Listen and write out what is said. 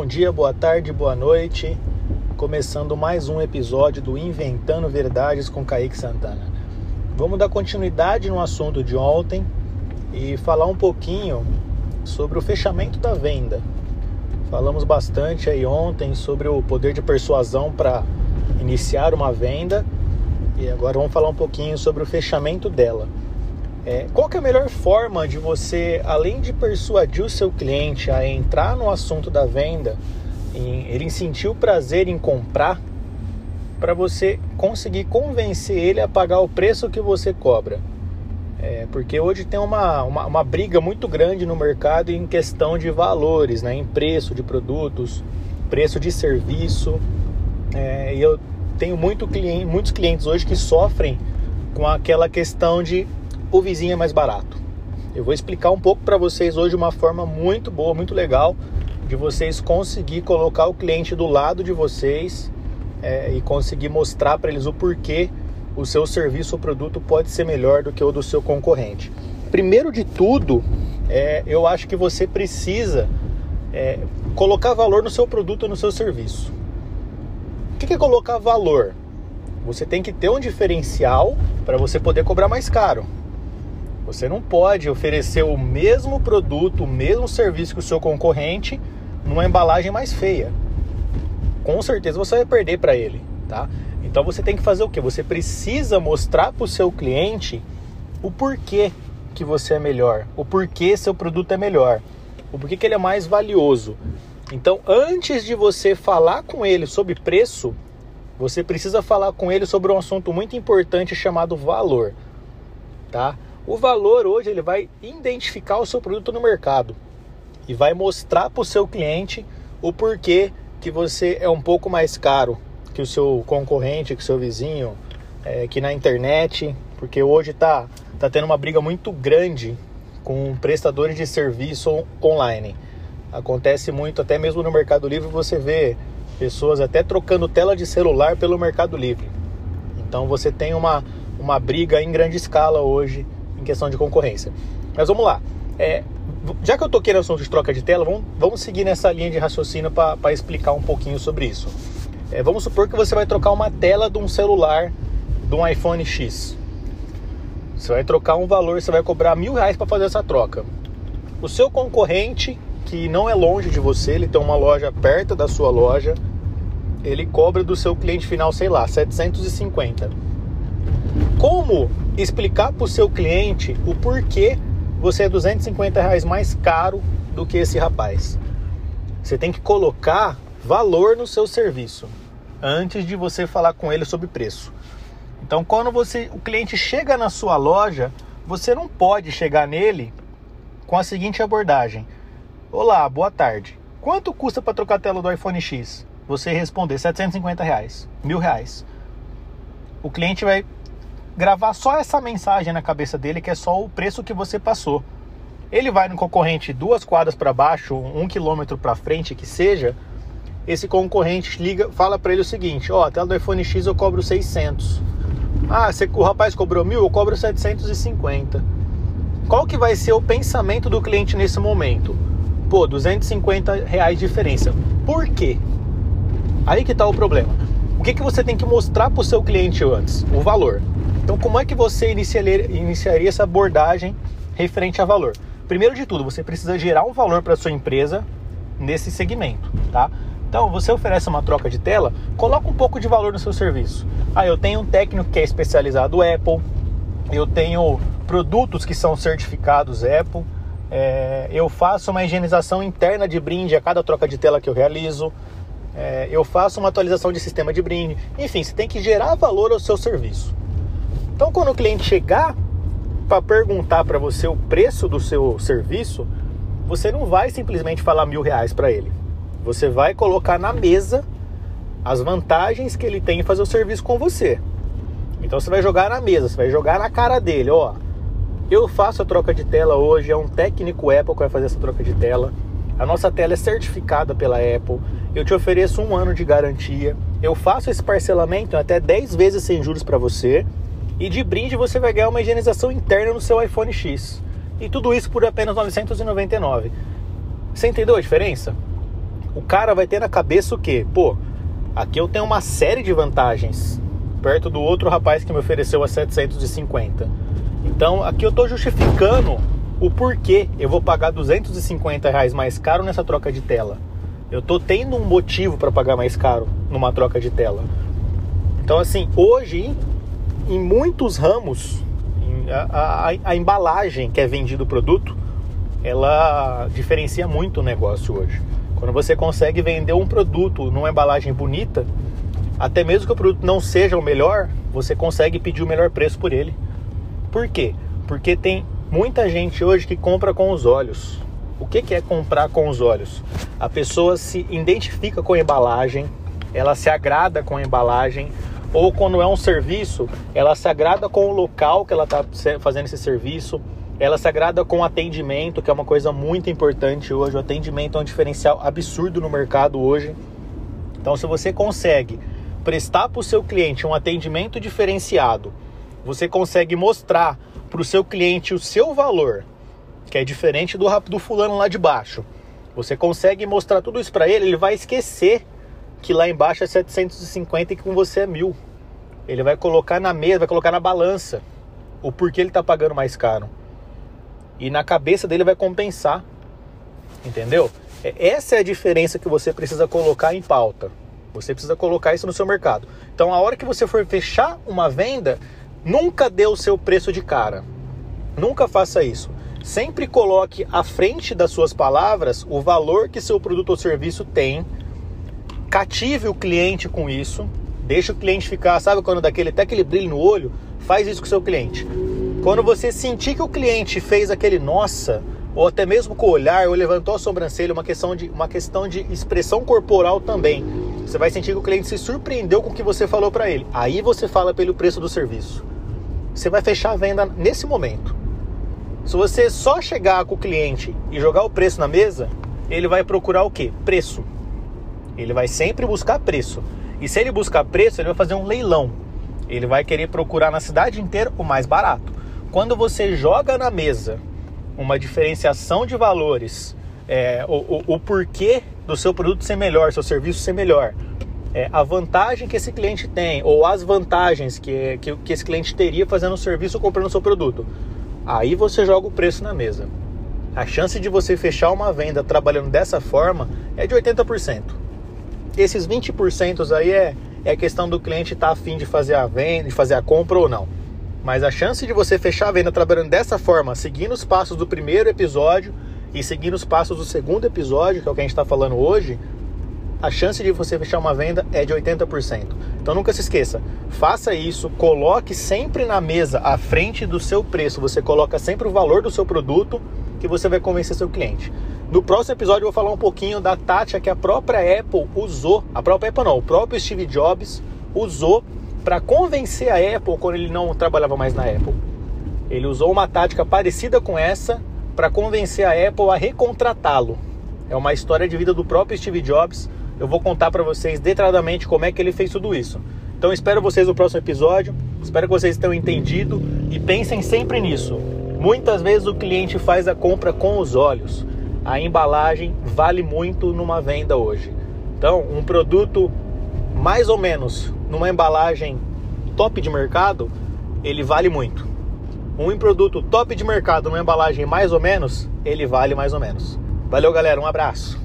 Bom dia, boa tarde, boa noite. Começando mais um episódio do Inventando Verdades com Kaique Santana. Vamos dar continuidade no assunto de ontem e falar um pouquinho sobre o fechamento da venda. Falamos bastante aí ontem sobre o poder de persuasão para iniciar uma venda e agora vamos falar um pouquinho sobre o fechamento dela. É, qual que é a melhor forma de você, além de persuadir o seu cliente a entrar no assunto da venda, em, ele sentir o prazer em comprar, para você conseguir convencer ele a pagar o preço que você cobra? É, porque hoje tem uma, uma, uma, briga muito grande no mercado em questão de valores, né? em preço de produtos, preço de serviço. É, e eu tenho muito cliente, muitos clientes hoje que sofrem com aquela questão de o vizinho é mais barato. Eu vou explicar um pouco para vocês hoje uma forma muito boa, muito legal de vocês conseguir colocar o cliente do lado de vocês é, e conseguir mostrar para eles o porquê o seu serviço ou produto pode ser melhor do que o do seu concorrente. Primeiro de tudo, é, eu acho que você precisa é, colocar valor no seu produto ou no seu serviço. O que é colocar valor? Você tem que ter um diferencial para você poder cobrar mais caro. Você não pode oferecer o mesmo produto, o mesmo serviço que o seu concorrente numa embalagem mais feia. Com certeza você vai perder para ele, tá? Então você tem que fazer o que? Você precisa mostrar para o seu cliente o porquê que você é melhor, o porquê seu produto é melhor, o porquê que ele é mais valioso. Então, antes de você falar com ele sobre preço, você precisa falar com ele sobre um assunto muito importante chamado valor, tá? O valor hoje ele vai identificar o seu produto no mercado e vai mostrar para o seu cliente o porquê que você é um pouco mais caro que o seu concorrente, que o seu vizinho, é, que na internet, porque hoje tá, tá tendo uma briga muito grande com prestadores de serviço online. Acontece muito, até mesmo no Mercado Livre, você vê pessoas até trocando tela de celular pelo Mercado Livre. Então você tem uma, uma briga em grande escala hoje em questão de concorrência. Mas vamos lá. É, já que eu toquei no assunto de troca de tela, vamos, vamos seguir nessa linha de raciocínio para explicar um pouquinho sobre isso. É, vamos supor que você vai trocar uma tela de um celular de um iPhone X. Você vai trocar um valor, você vai cobrar mil reais para fazer essa troca. O seu concorrente, que não é longe de você, ele tem uma loja perto da sua loja, ele cobra do seu cliente final, sei lá, 750. Como explicar para o seu cliente o porquê você é 250 reais mais caro do que esse rapaz? Você tem que colocar valor no seu serviço antes de você falar com ele sobre preço. Então, quando você, o cliente chega na sua loja, você não pode chegar nele com a seguinte abordagem: Olá, boa tarde. Quanto custa para trocar a tela do iPhone X? Você responder 750 reais, mil reais. O cliente vai gravar só essa mensagem na cabeça dele, que é só o preço que você passou. Ele vai no concorrente duas quadras para baixo, um quilômetro para frente, que seja, esse concorrente liga, fala para ele o seguinte: ó, oh, a tela do iPhone X eu cobro 600. Ah, você, o rapaz cobrou mil, eu cobro 750. Qual que vai ser o pensamento do cliente nesse momento? Pô, 250 reais de diferença. Por quê? Aí que está o problema. O que, que você tem que mostrar para o seu cliente antes? O valor. Então, como é que você iniciaria, essa abordagem referente a valor? Primeiro de tudo, você precisa gerar um valor para sua empresa nesse segmento, tá? Então, você oferece uma troca de tela, coloca um pouco de valor no seu serviço. Ah, eu tenho um técnico que é especializado Apple, eu tenho produtos que são certificados Apple, é, eu faço uma higienização interna de brinde a cada troca de tela que eu realizo, é, eu faço uma atualização de sistema de brinde. Enfim, você tem que gerar valor ao seu serviço. Então, quando o cliente chegar para perguntar para você o preço do seu serviço, você não vai simplesmente falar mil reais para ele. Você vai colocar na mesa as vantagens que ele tem em fazer o serviço com você. Então você vai jogar na mesa, você vai jogar na cara dele, ó. Eu faço a troca de tela hoje, é um técnico Apple que vai fazer essa troca de tela. A nossa tela é certificada pela Apple. Eu te ofereço um ano de garantia. Eu faço esse parcelamento até 10 vezes sem juros para você. E de brinde você vai ganhar uma higienização interna no seu iPhone X. E tudo isso por apenas 999. Você entendeu a diferença? o cara vai ter na cabeça o quê? Pô, aqui eu tenho uma série de vantagens perto do outro rapaz que me ofereceu a 750. Então aqui eu estou justificando o porquê eu vou pagar 250 reais mais caro nessa troca de tela. Eu estou tendo um motivo para pagar mais caro numa troca de tela. Então assim, hoje em muitos ramos a, a, a embalagem que é vendido o produto ela diferencia muito o negócio hoje. Quando você consegue vender um produto numa embalagem bonita, até mesmo que o produto não seja o melhor, você consegue pedir o melhor preço por ele. Por quê? Porque tem muita gente hoje que compra com os olhos. O que, que é comprar com os olhos? A pessoa se identifica com a embalagem, ela se agrada com a embalagem, ou quando é um serviço, ela se agrada com o local que ela está fazendo esse serviço, ela se agrada com o atendimento, que é uma coisa muito importante hoje. O atendimento é um diferencial absurdo no mercado hoje. Então, se você consegue prestar para o seu cliente um atendimento diferenciado, você consegue mostrar para o seu cliente o seu valor, que é diferente do, do fulano lá de baixo. Você consegue mostrar tudo isso para ele, ele vai esquecer que lá embaixo é 750 e que com você é mil. Ele vai colocar na mesa, vai colocar na balança o porquê ele está pagando mais caro. E na cabeça dele vai compensar. Entendeu? É, essa é a diferença que você precisa colocar em pauta. Você precisa colocar isso no seu mercado. Então, a hora que você for fechar uma venda, nunca dê o seu preço de cara. Nunca faça isso. Sempre coloque à frente das suas palavras o valor que seu produto ou serviço tem. Cative o cliente com isso. Deixa o cliente ficar, sabe quando daquele até aquele brilho no olho? Faz isso com o seu cliente. Quando você sentir que o cliente fez aquele nossa, ou até mesmo com o olhar, ou levantou a sobrancelha, uma questão de, uma questão de expressão corporal também. Você vai sentir que o cliente se surpreendeu com o que você falou para ele. Aí você fala pelo preço do serviço. Você vai fechar a venda nesse momento. Se você só chegar com o cliente e jogar o preço na mesa, ele vai procurar o quê? Preço. Ele vai sempre buscar preço. E se ele buscar preço, ele vai fazer um leilão. Ele vai querer procurar na cidade inteira o mais barato. Quando você joga na mesa uma diferenciação de valores, é, o, o, o porquê do seu produto ser melhor, seu serviço ser melhor, é, a vantagem que esse cliente tem ou as vantagens que, que, que esse cliente teria fazendo o serviço ou comprando o seu produto. Aí você joga o preço na mesa. A chance de você fechar uma venda trabalhando dessa forma é de 80%. Esses 20% aí é, é questão do cliente estar tá afim de fazer a venda, de fazer a compra ou não. Mas a chance de você fechar a venda trabalhando dessa forma, seguindo os passos do primeiro episódio, e seguir os passos do segundo episódio, que é o que a gente está falando hoje, a chance de você fechar uma venda é de 80%. Então nunca se esqueça, faça isso, coloque sempre na mesa, à frente do seu preço, você coloca sempre o valor do seu produto que você vai convencer seu cliente. No próximo episódio eu vou falar um pouquinho da tática que a própria Apple usou, a própria Apple não, o próprio Steve Jobs usou para convencer a Apple quando ele não trabalhava mais na Apple. Ele usou uma tática parecida com essa para convencer a Apple a recontratá-lo. É uma história de vida do próprio Steve Jobs. Eu vou contar para vocês detalhadamente como é que ele fez tudo isso. Então espero vocês no próximo episódio. Espero que vocês tenham entendido e pensem sempre nisso. Muitas vezes o cliente faz a compra com os olhos. A embalagem vale muito numa venda hoje. Então, um produto mais ou menos numa embalagem top de mercado, ele vale muito um produto top de mercado numa embalagem mais ou menos, ele vale mais ou menos. Valeu, galera, um abraço.